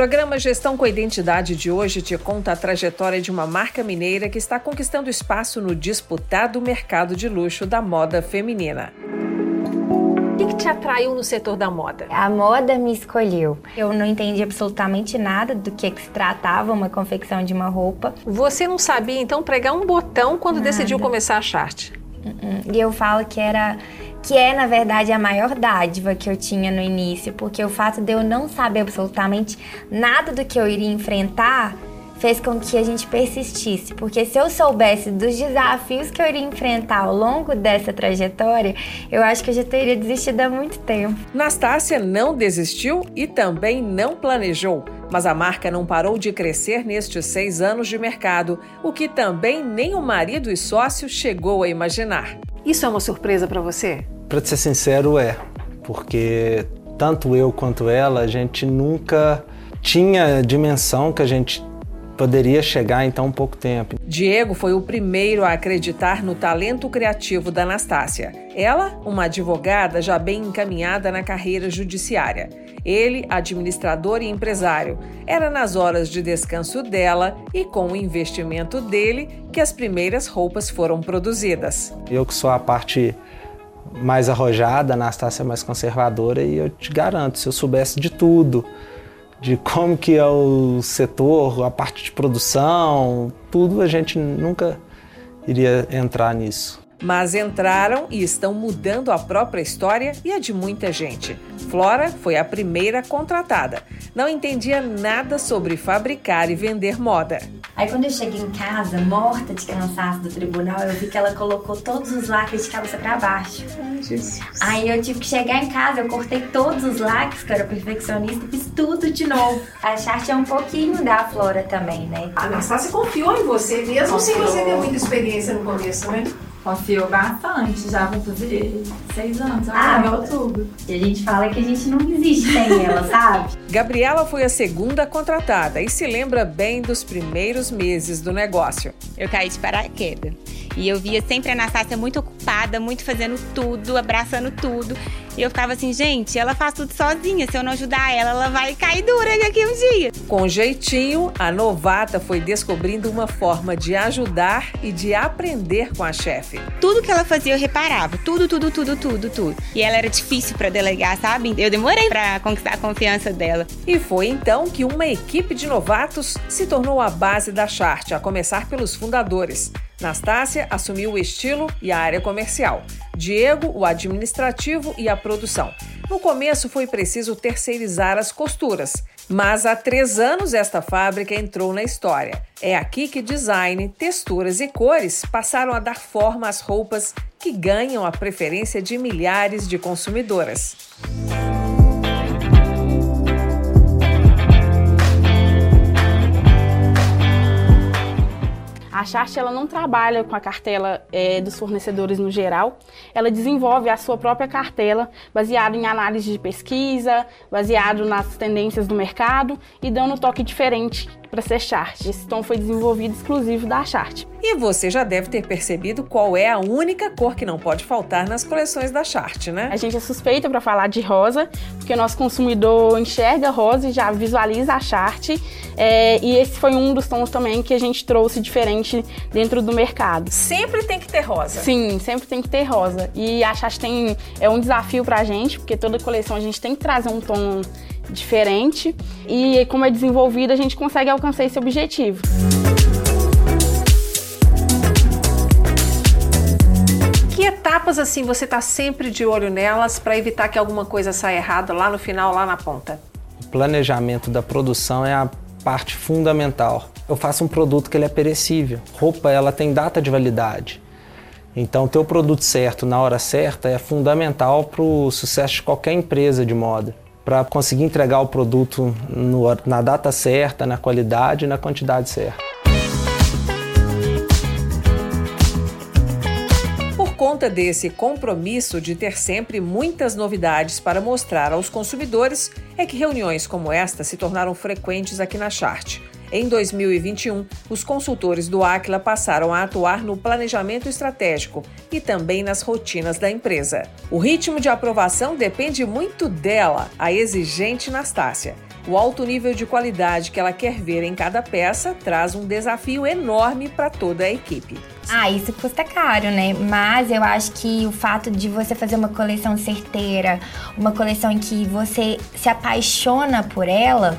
programa Gestão com Identidade de hoje te conta a trajetória de uma marca mineira que está conquistando espaço no disputado mercado de luxo da moda feminina. O que, que te atraiu no setor da moda? A moda me escolheu. Eu não entendi absolutamente nada do que, que se tratava uma confecção de uma roupa. Você não sabia então pregar um botão quando nada. decidiu começar a Chart? E eu falo que era que é na verdade a maior dádiva que eu tinha no início, porque o fato de eu não saber absolutamente nada do que eu iria enfrentar fez com que a gente persistisse, porque se eu soubesse dos desafios que eu iria enfrentar ao longo dessa trajetória, eu acho que eu já teria desistido há muito tempo. Nastácia não desistiu e também não planejou, mas a marca não parou de crescer nestes seis anos de mercado, o que também nem o marido e sócio chegou a imaginar. Isso é uma surpresa para você? Para ser sincero, é, porque tanto eu quanto ela, a gente nunca tinha dimensão que a gente poderia chegar em tão pouco tempo. Diego foi o primeiro a acreditar no talento criativo da Anastácia. Ela, uma advogada já bem encaminhada na carreira judiciária. Ele, administrador e empresário. Era nas horas de descanso dela e com o investimento dele que as primeiras roupas foram produzidas. Eu que sou a parte mais arrojada, a Anastácia é mais conservadora e eu te garanto, se eu soubesse de tudo, de como que é o setor, a parte de produção, tudo a gente nunca iria entrar nisso. Mas entraram e estão mudando a própria história e a de muita gente. Flora foi a primeira contratada. Não entendia nada sobre fabricar e vender moda. Aí quando eu cheguei em casa, morta de cansaço do tribunal, eu vi que ela colocou todos os lacres de cabeça para baixo. Ai, Jesus. Aí eu tive que chegar em casa, eu cortei todos os lacres, que eu era perfeccionista, fiz tudo de novo. A Chart é um pouquinho da Flora também, né? A Anastácia confiou em você, mesmo confiou. sem você ter muita experiência no começo, né? Confiou bastante, já vou fazer seis anos, ah, em outubro. E a gente fala que a gente não existe sem ela, sabe? Gabriela foi a segunda contratada e se lembra bem dos primeiros meses do negócio. Eu caí de paraquedas. E eu via sempre a Anastácia muito ocupada, muito fazendo tudo, abraçando tudo. E eu ficava assim, gente, ela faz tudo sozinha. Se eu não ajudar ela, ela vai cair dura daqui um dia. Com jeitinho, a novata foi descobrindo uma forma de ajudar e de aprender com a chefe. Tudo que ela fazia eu reparava. Tudo, tudo, tudo, tudo, tudo. E ela era difícil para delegar, sabe? Eu demorei para conquistar a confiança dela. E foi então que uma equipe de novatos se tornou a base da Chart, a começar pelos fundadores. Nastácia assumiu o estilo e a área comercial. Diego, o administrativo e a produção. No começo foi preciso terceirizar as costuras, mas há três anos esta fábrica entrou na história. É aqui que design, texturas e cores passaram a dar forma às roupas que ganham a preferência de milhares de consumidoras. A Chart ela não trabalha com a cartela é, dos fornecedores no geral, ela desenvolve a sua própria cartela baseado em análise de pesquisa, baseado nas tendências do mercado e dando um toque diferente para ser chart. Esse tom foi desenvolvido exclusivo da chart. E você já deve ter percebido qual é a única cor que não pode faltar nas coleções da chart, né? A gente é suspeita para falar de rosa, porque o nosso consumidor enxerga rosa e já visualiza a chart. É, e esse foi um dos tons também que a gente trouxe diferente dentro do mercado. Sempre tem que ter rosa. Sim, sempre tem que ter rosa. E a chart tem é um desafio para a gente, porque toda coleção a gente tem que trazer um tom diferente e como é desenvolvida a gente consegue alcançar esse objetivo. Que etapas assim você está sempre de olho nelas para evitar que alguma coisa saia errada lá no final, lá na ponta? O planejamento da produção é a parte fundamental. Eu faço um produto que ele é perecível. Roupa ela tem data de validade. Então, ter o produto certo na hora certa é fundamental para o sucesso de qualquer empresa de moda para conseguir entregar o produto no, na data certa, na qualidade e na quantidade certa. Por conta desse compromisso de ter sempre muitas novidades para mostrar aos consumidores, é que reuniões como esta se tornaram frequentes aqui na Chart. Em 2021, os consultores do Aquila passaram a atuar no planejamento estratégico e também nas rotinas da empresa. O ritmo de aprovação depende muito dela, a exigente Nastácia. O alto nível de qualidade que ela quer ver em cada peça traz um desafio enorme para toda a equipe. Ah, isso custa caro, né? Mas eu acho que o fato de você fazer uma coleção certeira, uma coleção em que você se apaixona por ela,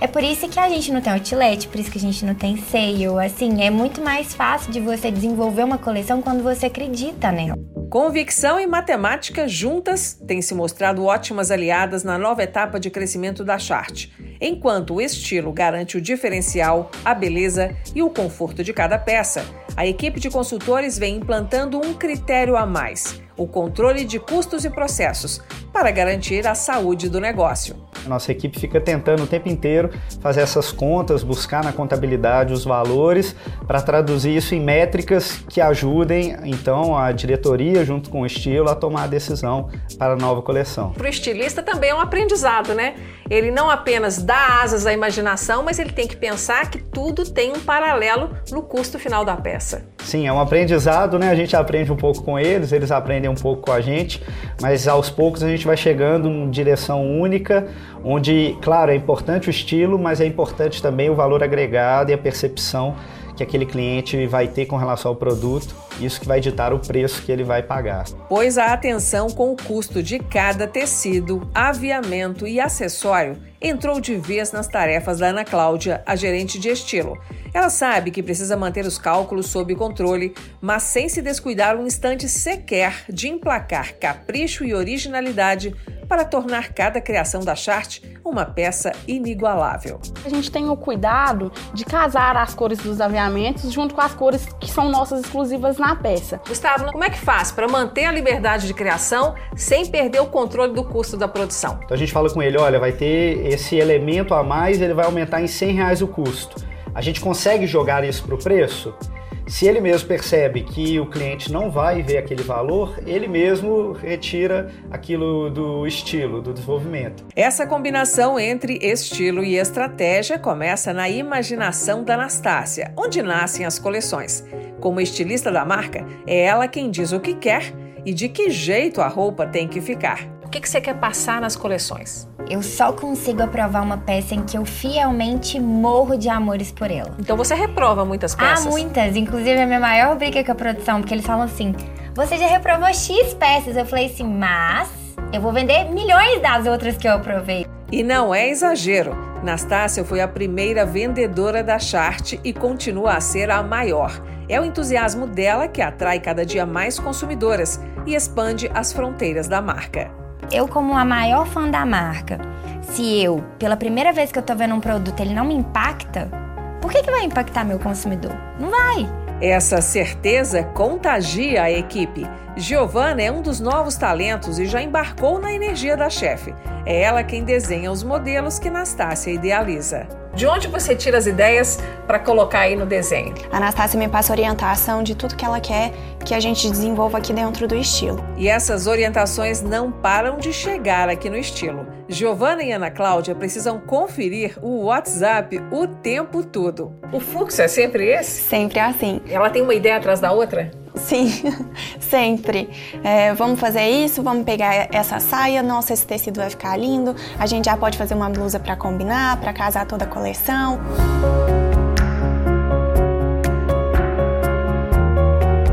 é por isso que a gente não tem outlet, por isso que a gente não tem sale. Assim, é muito mais fácil de você desenvolver uma coleção quando você acredita nela. Convicção e matemática juntas têm se mostrado ótimas aliadas na nova etapa de crescimento da Chart. Enquanto o estilo garante o diferencial, a beleza e o conforto de cada peça, a equipe de consultores vem implantando um critério a mais: o controle de custos e processos, para garantir a saúde do negócio. A nossa equipe fica tentando o tempo inteiro fazer essas contas, buscar na contabilidade os valores para traduzir isso em métricas que ajudem então a diretoria junto com o estilo a tomar a decisão para a nova coleção. Para o estilista também é um aprendizado, né? Ele não apenas dá asas à imaginação, mas ele tem que pensar que tudo tem um paralelo no custo final da peça. Sim, é um aprendizado, né? A gente aprende um pouco com eles, eles aprendem um pouco com a gente, mas aos poucos a gente vai chegando em direção única, onde, claro, é importante o estilo, mas é importante também o valor agregado e a percepção que aquele cliente vai ter com relação ao produto, isso que vai ditar o preço que ele vai pagar. Pois a atenção com o custo de cada tecido, aviamento e acessório entrou de vez nas tarefas da Ana Cláudia, a gerente de estilo. Ela sabe que precisa manter os cálculos sob controle, mas sem se descuidar um instante sequer de emplacar capricho e originalidade para tornar cada criação da Chart uma peça inigualável. A gente tem o cuidado de casar as cores dos aviamentos junto com as cores que são nossas exclusivas na peça. Gustavo, como é que faz para manter a liberdade de criação sem perder o controle do custo da produção? Então a gente fala com ele, olha, vai ter esse elemento a mais, ele vai aumentar em 100 reais o custo. A gente consegue jogar isso para o preço? Se ele mesmo percebe que o cliente não vai ver aquele valor, ele mesmo retira aquilo do estilo, do desenvolvimento. Essa combinação entre estilo e estratégia começa na imaginação da Anastácia, onde nascem as coleções. Como estilista da marca, é ela quem diz o que quer e de que jeito a roupa tem que ficar. O que, você quer passar nas coleções? Eu só consigo aprovar uma peça em que eu fielmente morro de amores por ela. Então você reprova muitas peças? Ah, muitas. Inclusive, a minha maior briga com a produção, porque eles falam assim: você já reprovou X peças. Eu falei assim, mas eu vou vender milhões das outras que eu aprovei. E não é exagero. Nastácia foi a primeira vendedora da Chart e continua a ser a maior. É o entusiasmo dela que atrai cada dia mais consumidoras e expande as fronteiras da marca. Eu, como a maior fã da marca, se eu, pela primeira vez que eu tô vendo um produto, ele não me impacta, por que, que vai impactar meu consumidor? Não vai. Essa certeza contagia a equipe. Giovana é um dos novos talentos e já embarcou na energia da chefe. É ela quem desenha os modelos que Nastácia idealiza. De onde você tira as ideias para colocar aí no desenho? A Anastácia me passa orientação de tudo que ela quer que a gente desenvolva aqui dentro do estilo. E essas orientações não param de chegar aqui no estilo. Giovana e Ana Cláudia precisam conferir o WhatsApp o tempo todo. O fluxo é sempre esse? Sempre assim. Ela tem uma ideia atrás da outra? Sim, sempre. É, vamos fazer isso, vamos pegar essa saia, nossa, esse tecido vai ficar lindo. A gente já pode fazer uma blusa para combinar, para casar toda a coleção.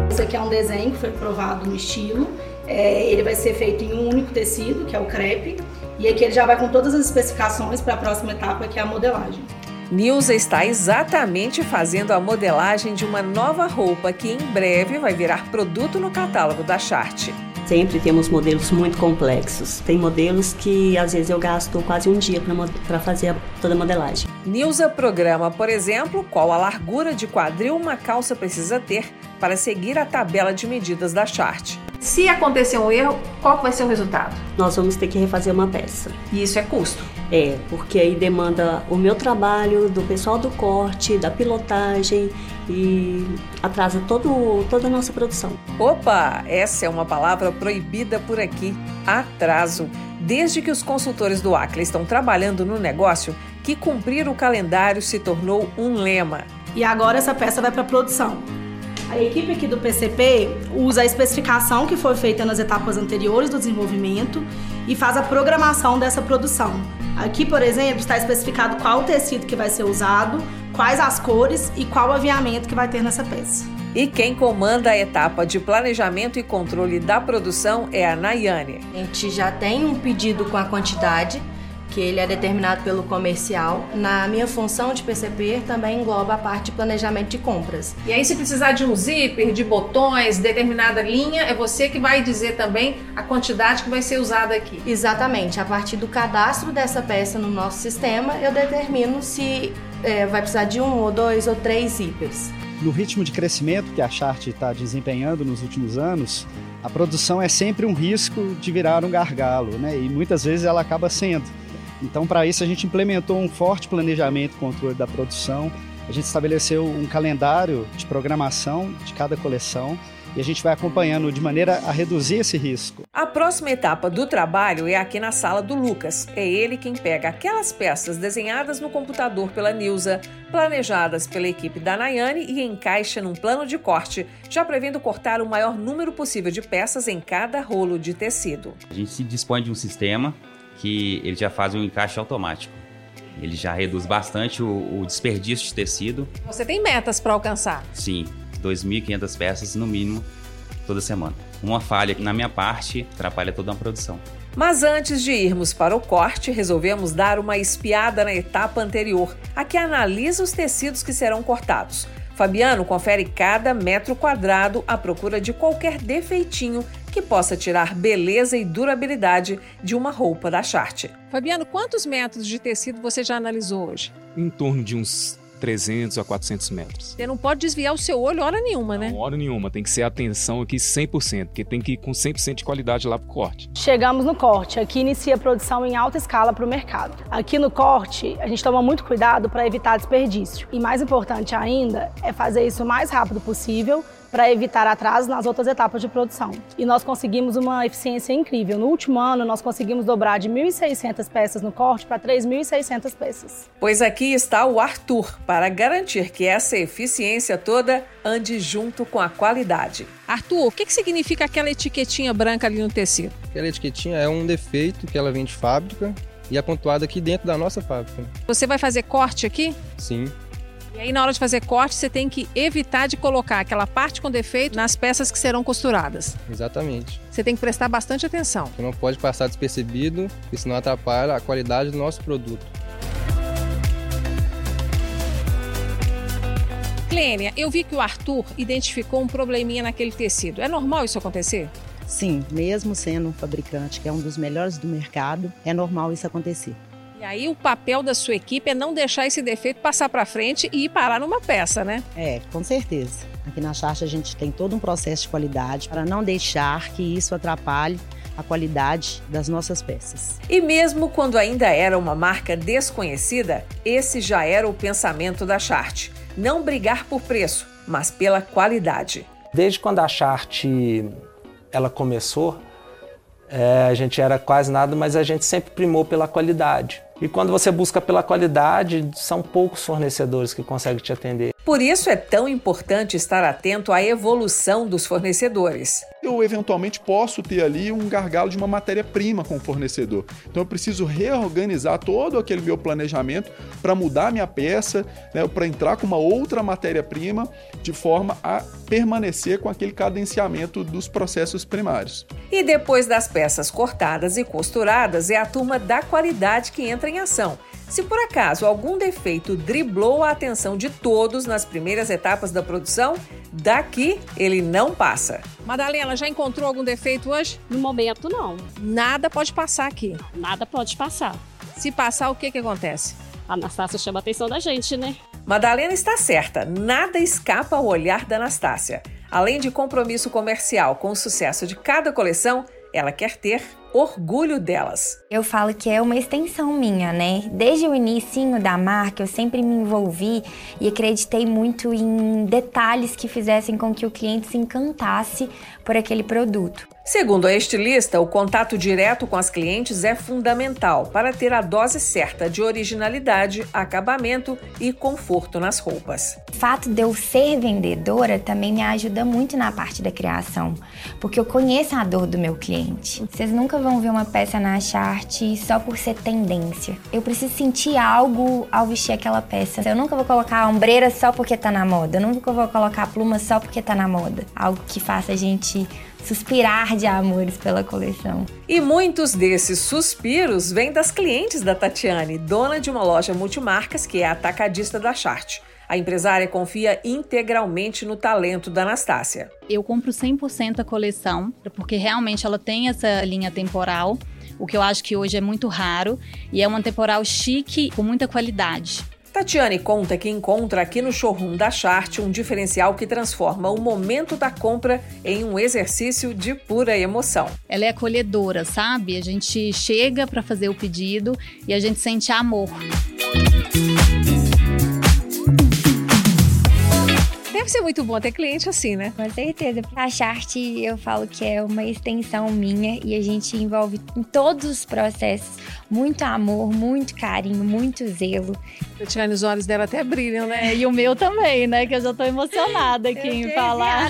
Esse aqui é um desenho que foi provado no estilo. É, ele vai ser feito em um único tecido, que é o crepe. E aqui ele já vai com todas as especificações para a próxima etapa, que é a modelagem. Nilza está exatamente fazendo a modelagem de uma nova roupa que em breve vai virar produto no catálogo da Chart. Sempre temos modelos muito complexos. Tem modelos que às vezes eu gasto quase um dia para fazer toda a modelagem. Nilza programa, por exemplo, qual a largura de quadril uma calça precisa ter para seguir a tabela de medidas da Chart. Se acontecer um erro, qual vai ser o resultado? Nós vamos ter que refazer uma peça. E isso é custo? É, porque aí demanda o meu trabalho, do pessoal do corte, da pilotagem e atrasa todo, toda a nossa produção. Opa, essa é uma palavra proibida por aqui: atraso. Desde que os consultores do Acre estão trabalhando no negócio, que cumprir o calendário se tornou um lema. E agora essa peça vai para produção. A equipe aqui do PCP usa a especificação que foi feita nas etapas anteriores do desenvolvimento e faz a programação dessa produção. Aqui, por exemplo, está especificado qual o tecido que vai ser usado, quais as cores e qual o aviamento que vai ter nessa peça. E quem comanda a etapa de planejamento e controle da produção é a Nayane. A gente já tem um pedido com a quantidade, que ele é determinado pelo comercial. Na minha função de PCP também engloba a parte de planejamento de compras. E aí, se precisar de um zíper, de botões, determinada linha, é você que vai dizer também a quantidade que vai ser usada aqui. Exatamente. A partir do cadastro dessa peça no nosso sistema, eu determino se é, vai precisar de um ou dois ou três zíperes. No ritmo de crescimento que a Chart está desempenhando nos últimos anos, a produção é sempre um risco de virar um gargalo, né? E muitas vezes ela acaba sendo. Então, para isso, a gente implementou um forte planejamento e controle da produção. A gente estabeleceu um calendário de programação de cada coleção e a gente vai acompanhando de maneira a reduzir esse risco. A próxima etapa do trabalho é aqui na sala do Lucas. É ele quem pega aquelas peças desenhadas no computador pela Nilza, planejadas pela equipe da Nayane e encaixa num plano de corte, já prevendo cortar o maior número possível de peças em cada rolo de tecido. A gente se dispõe de um sistema que ele já faz um encaixe automático. Ele já reduz bastante o, o desperdício de tecido. Você tem metas para alcançar? Sim, 2.500 peças no mínimo toda semana. Uma falha na minha parte atrapalha toda a produção. Mas antes de irmos para o corte, resolvemos dar uma espiada na etapa anterior, a que analisa os tecidos que serão cortados. Fabiano confere cada metro quadrado à procura de qualquer defeitinho que possa tirar beleza e durabilidade de uma roupa da Charte. Fabiano, quantos metros de tecido você já analisou hoje? Em torno de uns 300 a 400 metros. Você não pode desviar o seu olho hora nenhuma, né? Não, hora nenhuma. Tem que ser atenção aqui 100%, porque tem que ir com 100% de qualidade lá pro corte. Chegamos no corte. Aqui inicia a produção em alta escala para o mercado. Aqui no corte, a gente toma muito cuidado para evitar desperdício. E mais importante ainda é fazer isso o mais rápido possível para evitar atrasos nas outras etapas de produção. E nós conseguimos uma eficiência incrível. No último ano, nós conseguimos dobrar de 1.600 peças no corte para 3.600 peças. Pois aqui está o Arthur para garantir que essa eficiência toda ande junto com a qualidade. Arthur, o que, que significa aquela etiquetinha branca ali no tecido? Aquela etiquetinha é um defeito que ela vem de fábrica e é pontuada aqui dentro da nossa fábrica. Você vai fazer corte aqui? Sim. E aí, na hora de fazer corte, você tem que evitar de colocar aquela parte com defeito nas peças que serão costuradas. Exatamente. Você tem que prestar bastante atenção. Você não pode passar despercebido, porque senão atrapalha a qualidade do nosso produto. Clênia, eu vi que o Arthur identificou um probleminha naquele tecido. É normal isso acontecer? Sim, mesmo sendo um fabricante que é um dos melhores do mercado, é normal isso acontecer. E aí o papel da sua equipe é não deixar esse defeito passar para frente e ir parar numa peça, né? É, com certeza. Aqui na Charge a gente tem todo um processo de qualidade para não deixar que isso atrapalhe a qualidade das nossas peças. E mesmo quando ainda era uma marca desconhecida, esse já era o pensamento da Chart. Não brigar por preço, mas pela qualidade. Desde quando a Chart ela começou, é, a gente era quase nada, mas a gente sempre primou pela qualidade. E quando você busca pela qualidade, são poucos fornecedores que conseguem te atender. Por isso é tão importante estar atento à evolução dos fornecedores. Eu eventualmente posso ter ali um gargalo de uma matéria-prima com o fornecedor. Então eu preciso reorganizar todo aquele meu planejamento para mudar minha peça, né, para entrar com uma outra matéria-prima, de forma a permanecer com aquele cadenciamento dos processos primários. E depois das peças cortadas e costuradas, é a turma da qualidade que entra em ação. Se por acaso algum defeito driblou a atenção de todos nas primeiras etapas da produção, daqui ele não passa. Madalena, já encontrou algum defeito hoje? No momento, não. Nada pode passar aqui. Nada pode passar. Se passar, o que, que acontece? A Anastácia chama a atenção da gente, né? Madalena está certa, nada escapa ao olhar da Anastácia. Além de compromisso comercial com o sucesso de cada coleção, ela quer ter orgulho delas. Eu falo que é uma extensão minha, né? Desde o início da marca, eu sempre me envolvi e acreditei muito em detalhes que fizessem com que o cliente se encantasse por aquele produto. Segundo a estilista, o contato direto com as clientes é fundamental para ter a dose certa de originalidade, acabamento e conforto nas roupas. O fato de eu ser vendedora também me ajuda muito na parte da criação, porque eu conheço a dor do meu cliente. Vocês nunca vão ver uma peça na chart só por ser tendência. Eu preciso sentir algo ao vestir aquela peça. Eu nunca vou colocar a ombreira só porque tá na moda. Eu nunca vou colocar a pluma só porque tá na moda. Algo que faça a gente suspirar de amores pela coleção. E muitos desses suspiros vêm das clientes da Tatiane, dona de uma loja multimarcas que é atacadista da Chart. A empresária confia integralmente no talento da Anastácia. Eu compro 100% a coleção, porque realmente ela tem essa linha temporal, o que eu acho que hoje é muito raro, e é uma temporal chique com muita qualidade. Tatiane conta que encontra aqui no showroom da Chart um diferencial que transforma o momento da compra em um exercício de pura emoção. Ela é acolhedora, sabe? A gente chega para fazer o pedido e a gente sente amor. Deve ser muito bom ter cliente assim, né? Com certeza. A Chart eu falo que é uma extensão minha e a gente envolve em todos os processos muito amor, muito carinho, muito zelo. Tatiane, os olhos dela até brilham, né? É, e o meu também, né? Que eu já tô emocionada aqui em falar.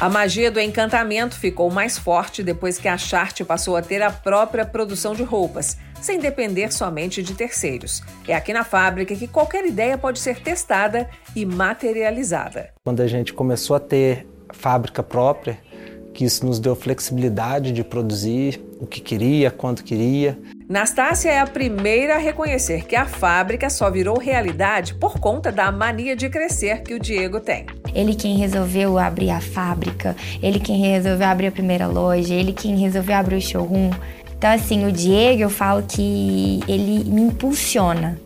A magia do encantamento ficou mais forte depois que a Chart passou a ter a própria produção de roupas, sem depender somente de terceiros. É aqui na fábrica que qualquer ideia pode ser testada e materializada. Quando a gente começou a ter fábrica própria, que isso nos deu flexibilidade de produzir o que queria, quando queria. Nastácia é a primeira a reconhecer que a fábrica só virou realidade por conta da mania de crescer que o Diego tem. Ele quem resolveu abrir a fábrica, ele quem resolveu abrir a primeira loja, ele quem resolveu abrir o showroom. Então, assim, o Diego, eu falo que ele me impulsiona,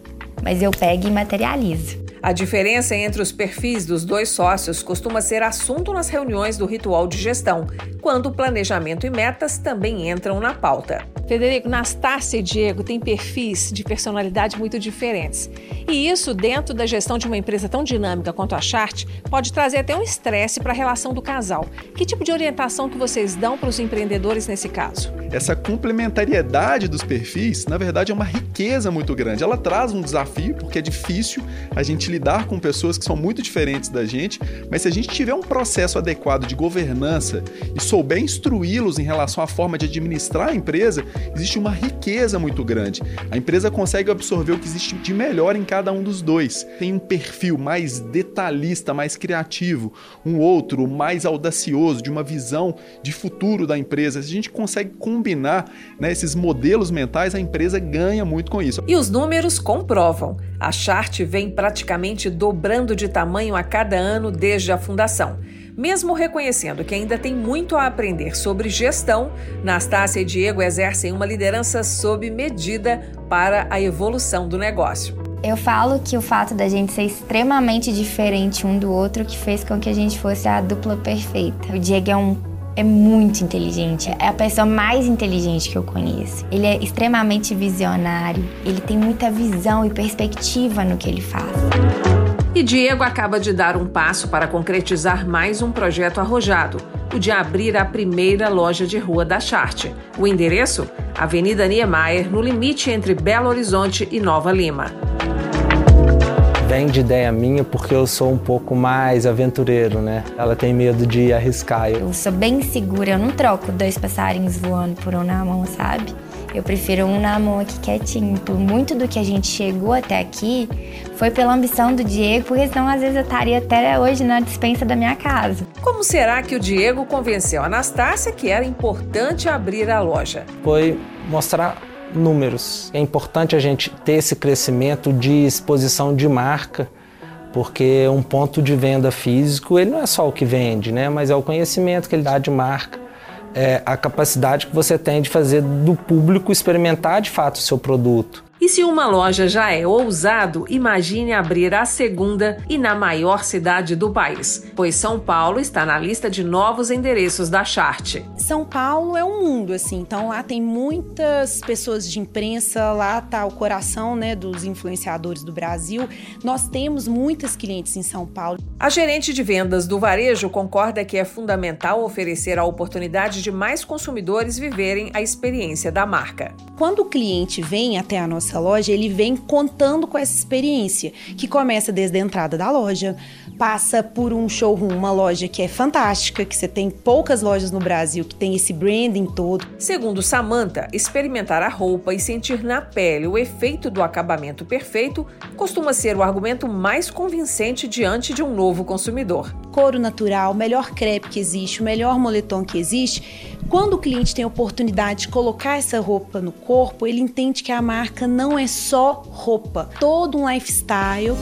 mas eu pego e materializo. A diferença entre os perfis dos dois sócios costuma ser assunto nas reuniões do ritual de gestão, quando planejamento e metas também entram na pauta. Federico, Nastácia e Diego têm perfis de personalidade muito diferentes. E isso, dentro da gestão de uma empresa tão dinâmica quanto a Chart, pode trazer até um estresse para a relação do casal. Que tipo de orientação que vocês dão para os empreendedores nesse caso? Essa complementariedade dos perfis, na verdade, é uma riqueza muito grande. Ela traz um desafio, porque é difícil a gente lidar com pessoas que são muito diferentes da gente, mas se a gente tiver um processo adequado de governança e souber instruí-los em relação à forma de administrar a empresa, existe uma riqueza muito grande. A empresa consegue absorver o que existe de melhor em cada um dos dois. Tem um perfil mais detalhista, mais criativo, um outro mais audacioso, de uma visão de futuro da empresa. Se a gente consegue combinar né, esses modelos mentais, a empresa ganha muito com isso. E os números comprovam. A Chart vem praticamente dobrando de tamanho a cada ano desde a fundação. Mesmo reconhecendo que ainda tem muito a aprender sobre gestão, Nastácia e Diego exercem uma liderança sob medida para a evolução do negócio. Eu falo que o fato da gente ser extremamente diferente um do outro que fez com que a gente fosse a dupla perfeita. O Diego é um é muito inteligente. É a pessoa mais inteligente que eu conheço. Ele é extremamente visionário. Ele tem muita visão e perspectiva no que ele faz. E Diego acaba de dar um passo para concretizar mais um projeto arrojado, o de abrir a primeira loja de rua da Charte. O endereço? Avenida Niemeyer, no limite entre Belo Horizonte e Nova Lima. Vem de ideia minha porque eu sou um pouco mais aventureiro, né? Ela tem medo de arriscar. Eu sou bem segura, eu não troco dois passarinhos voando por um na mão, sabe? Eu prefiro um na mão aqui quietinho. Por muito do que a gente chegou até aqui foi pela ambição do Diego, porque senão às vezes eu estaria até hoje na dispensa da minha casa. Como será que o Diego convenceu a Anastácia que era importante abrir a loja? Foi mostrar números. É importante a gente ter esse crescimento de exposição de marca, porque um ponto de venda físico, ele não é só o que vende, né? mas é o conhecimento que ele dá de marca é, a capacidade que você tem de fazer do público experimentar de fato o seu produto. E se uma loja já é ousado, imagine abrir a segunda e na maior cidade do país, pois São Paulo está na lista de novos endereços da Chart. São Paulo é um mundo assim, então lá tem muitas pessoas de imprensa, lá tá o coração, né, dos influenciadores do Brasil. Nós temos muitas clientes em São Paulo. A gerente de vendas do varejo concorda que é fundamental oferecer a oportunidade de mais consumidores viverem a experiência da marca. Quando o cliente vem até a nossa loja, ele vem contando com essa experiência, que começa desde a entrada da loja, passa por um showroom, uma loja que é fantástica, que você tem poucas lojas no Brasil que tem esse branding todo. Segundo Samantha, experimentar a roupa e sentir na pele o efeito do acabamento perfeito costuma ser o argumento mais convincente diante de um novo consumidor. Couro natural, melhor crepe que existe, o melhor moletom que existe. Quando o cliente tem a oportunidade de colocar essa roupa no corpo, ele entende que a marca não é só roupa, todo um lifestyle.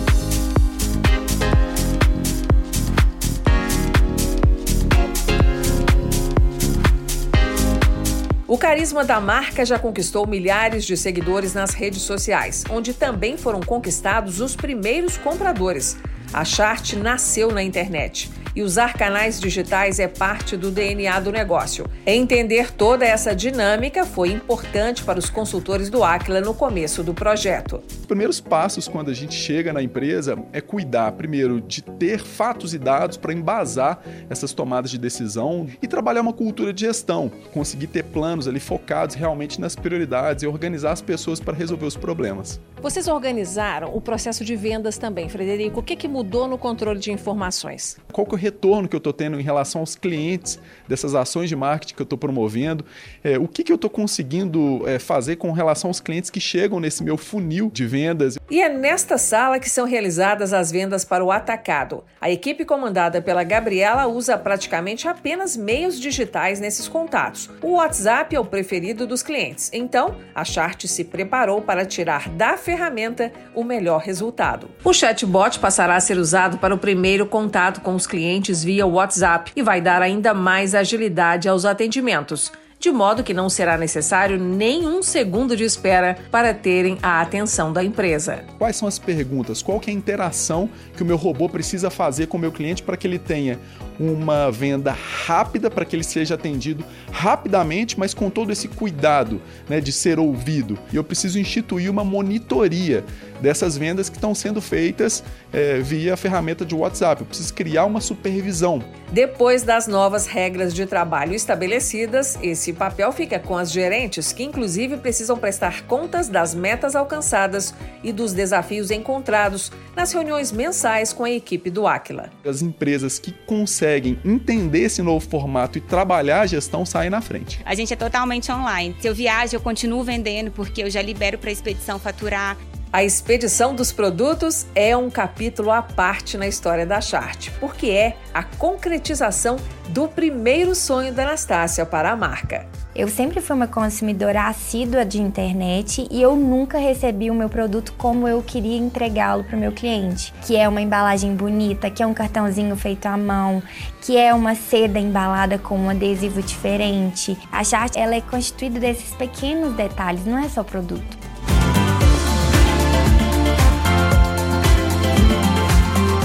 O carisma da marca já conquistou milhares de seguidores nas redes sociais, onde também foram conquistados os primeiros compradores. A Chart nasceu na internet e usar canais digitais é parte do DNA do negócio. Entender toda essa dinâmica foi importante para os consultores do Aquila no começo do projeto. Os primeiros passos quando a gente chega na empresa é cuidar, primeiro, de ter fatos e dados para embasar essas tomadas de decisão e trabalhar uma cultura de gestão, conseguir ter planos ali focados realmente nas prioridades e organizar as pessoas para resolver os problemas. Vocês organizaram o processo de vendas também, Frederico. O que, que mudou no controle de informações? Qual que é o retorno que eu estou tendo em relação aos clientes dessas ações de marketing que eu estou promovendo? É, o que, que eu estou conseguindo é, fazer com relação aos clientes que chegam nesse meu funil de vendas? E é nesta sala que são realizadas as vendas para o atacado. A equipe comandada pela Gabriela usa praticamente apenas meios digitais nesses contatos. O WhatsApp é o preferido dos clientes. Então, a Chart se preparou para tirar da ferramenta o melhor resultado. O chatbot passará a ser usado para o primeiro contato com os clientes via WhatsApp e vai dar ainda mais agilidade aos atendimentos de modo que não será necessário nenhum segundo de espera para terem a atenção da empresa. Quais são as perguntas? Qual é a interação que o meu robô precisa fazer com o meu cliente para que ele tenha uma venda rápida, para que ele seja atendido rapidamente, mas com todo esse cuidado né, de ser ouvido. E eu preciso instituir uma monitoria dessas vendas que estão sendo feitas é, via a ferramenta de WhatsApp. Eu preciso criar uma supervisão. Depois das novas regras de trabalho estabelecidas, esse papel fica com as gerentes, que inclusive precisam prestar contas das metas alcançadas e dos desafios encontrados nas reuniões mensais com a equipe do Aquila. As empresas que conseguem entender esse novo formato e trabalhar a gestão saem na frente. A gente é totalmente online. Se eu viajo, eu continuo vendendo porque eu já libero para a expedição faturar. A expedição dos produtos é um capítulo à parte na história da Chart, porque é a concretização do primeiro sonho da Anastácia para a marca. Eu sempre fui uma consumidora assídua de internet e eu nunca recebi o meu produto como eu queria entregá-lo para o meu cliente, que é uma embalagem bonita, que é um cartãozinho feito à mão, que é uma seda embalada com um adesivo diferente. A Chart ela é constituída desses pequenos detalhes, não é só produto.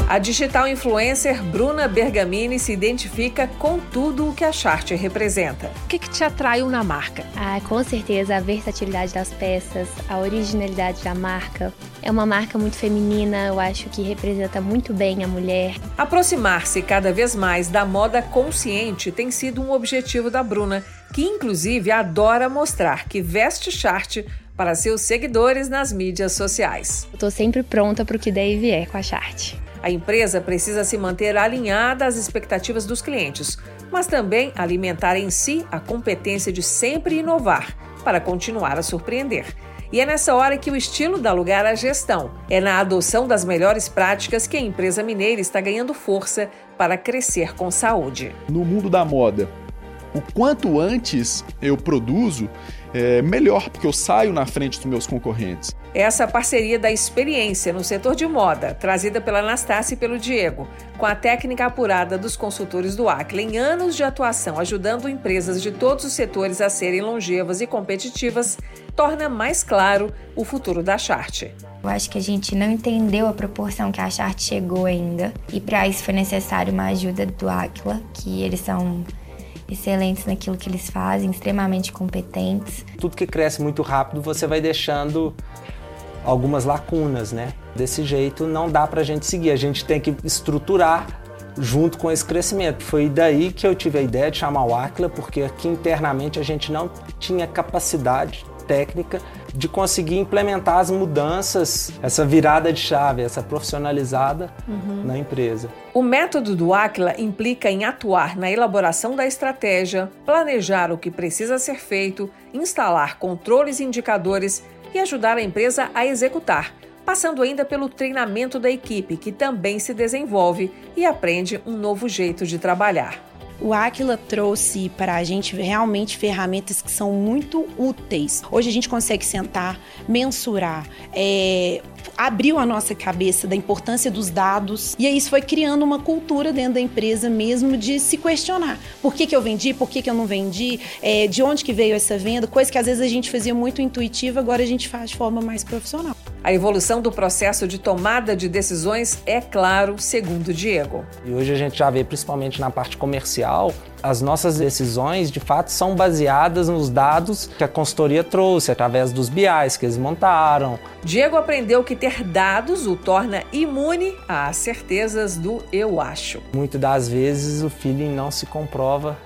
A digital influencer Bruna Bergamini se identifica com tudo o que a Chart representa. O que, que te atraiu na marca? Ah, com certeza a versatilidade das peças, a originalidade da marca. É uma marca muito feminina, eu acho que representa muito bem a mulher. Aproximar-se cada vez mais da moda consciente tem sido um objetivo da Bruna, que inclusive adora mostrar que veste Chart para seus seguidores nas mídias sociais. Tô sempre pronta para o que der e vier com a Chart. A empresa precisa se manter alinhada às expectativas dos clientes, mas também alimentar em si a competência de sempre inovar para continuar a surpreender. E é nessa hora que o estilo dá lugar à gestão. É na adoção das melhores práticas que a empresa mineira está ganhando força para crescer com saúde. No mundo da moda, o quanto antes eu produzo, é, melhor, porque eu saio na frente dos meus concorrentes. Essa parceria da experiência no setor de moda, trazida pela Anastácia e pelo Diego, com a técnica apurada dos consultores do Acla em anos de atuação, ajudando empresas de todos os setores a serem longevas e competitivas, torna mais claro o futuro da Chart. Eu acho que a gente não entendeu a proporção que a Chart chegou ainda, e para isso foi necessário uma ajuda do Aquila, que eles são excelentes naquilo que eles fazem, extremamente competentes. Tudo que cresce muito rápido, você vai deixando algumas lacunas, né? Desse jeito não dá para a gente seguir, a gente tem que estruturar junto com esse crescimento. Foi daí que eu tive a ideia de chamar o Aquila, porque aqui internamente a gente não tinha capacidade técnica de conseguir implementar as mudanças, essa virada de chave, essa profissionalizada uhum. na empresa. O método do Aquila implica em atuar na elaboração da estratégia, planejar o que precisa ser feito, instalar controles e indicadores e ajudar a empresa a executar, passando ainda pelo treinamento da equipe, que também se desenvolve e aprende um novo jeito de trabalhar. O Aquila trouxe para a gente realmente ferramentas que são muito úteis. Hoje a gente consegue sentar, mensurar, é, abriu a nossa cabeça da importância dos dados e aí isso foi criando uma cultura dentro da empresa mesmo de se questionar. Por que, que eu vendi? Por que, que eu não vendi? É, de onde que veio essa venda? Coisa que às vezes a gente fazia muito intuitiva, agora a gente faz de forma mais profissional. A evolução do processo de tomada de decisões é claro, segundo Diego. E hoje a gente já vê, principalmente na parte comercial, as nossas decisões de fato são baseadas nos dados que a consultoria trouxe, através dos BIs que eles montaram. Diego aprendeu que ter dados o torna imune às certezas do eu acho. Muitas das vezes o feeling não se comprova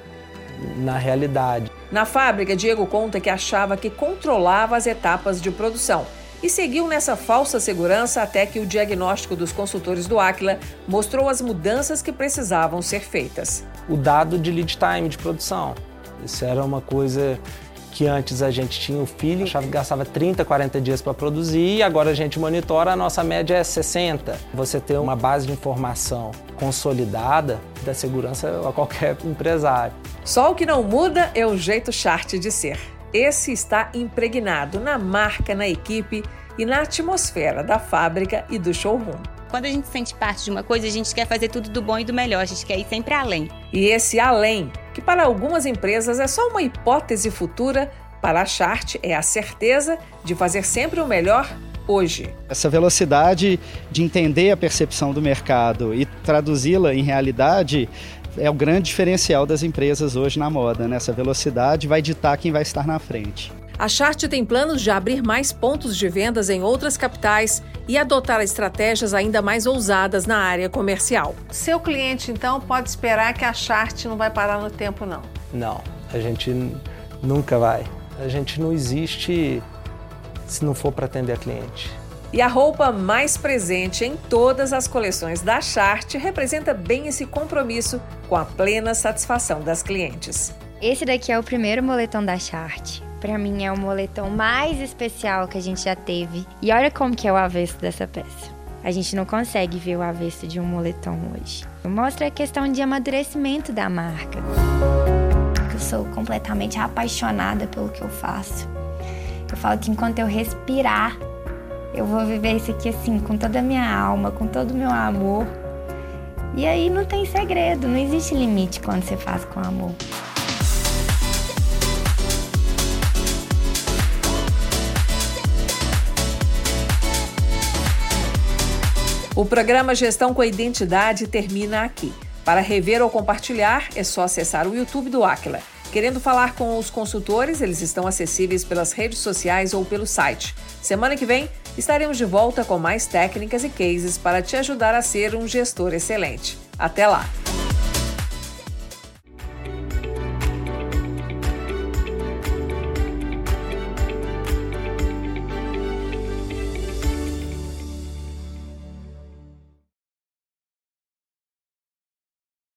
na realidade. Na fábrica, Diego conta que achava que controlava as etapas de produção e seguiu nessa falsa segurança até que o diagnóstico dos consultores do Aquila mostrou as mudanças que precisavam ser feitas. O dado de lead time de produção. Isso era uma coisa que antes a gente tinha o feeling, achava que gastava 30, 40 dias para produzir e agora a gente monitora, a nossa média é 60. Você ter uma base de informação consolidada dá segurança a qualquer empresário. Só o que não muda é o jeito chart de ser. Esse está impregnado na marca, na equipe e na atmosfera da fábrica e do showroom. Quando a gente sente parte de uma coisa, a gente quer fazer tudo do bom e do melhor, a gente quer ir sempre além. E esse além, que para algumas empresas é só uma hipótese futura, para a Chart é a certeza de fazer sempre o melhor hoje. Essa velocidade de entender a percepção do mercado e traduzi-la em realidade é o grande diferencial das empresas hoje na moda, né? Essa velocidade vai ditar quem vai estar na frente. A Chart tem planos de abrir mais pontos de vendas em outras capitais e adotar estratégias ainda mais ousadas na área comercial. Seu cliente, então, pode esperar que a Chart não vai parar no tempo, não? Não, a gente nunca vai. A gente não existe se não for para atender a cliente. E a roupa mais presente em todas as coleções da Chart representa bem esse compromisso com a plena satisfação das clientes. Esse daqui é o primeiro moletom da Chart. Para mim é o moletom mais especial que a gente já teve. E olha como que é o avesso dessa peça. A gente não consegue ver o avesso de um moletom hoje. Mostra a questão de amadurecimento da marca. Eu sou completamente apaixonada pelo que eu faço. Eu falo que enquanto eu respirar, eu vou viver isso aqui assim, com toda a minha alma, com todo o meu amor. E aí não tem segredo, não existe limite quando você faz com amor. O programa Gestão com Identidade termina aqui. Para rever ou compartilhar, é só acessar o YouTube do Aquila. Querendo falar com os consultores, eles estão acessíveis pelas redes sociais ou pelo site. Semana que vem estaremos de volta com mais técnicas e cases para te ajudar a ser um gestor excelente. Até lá!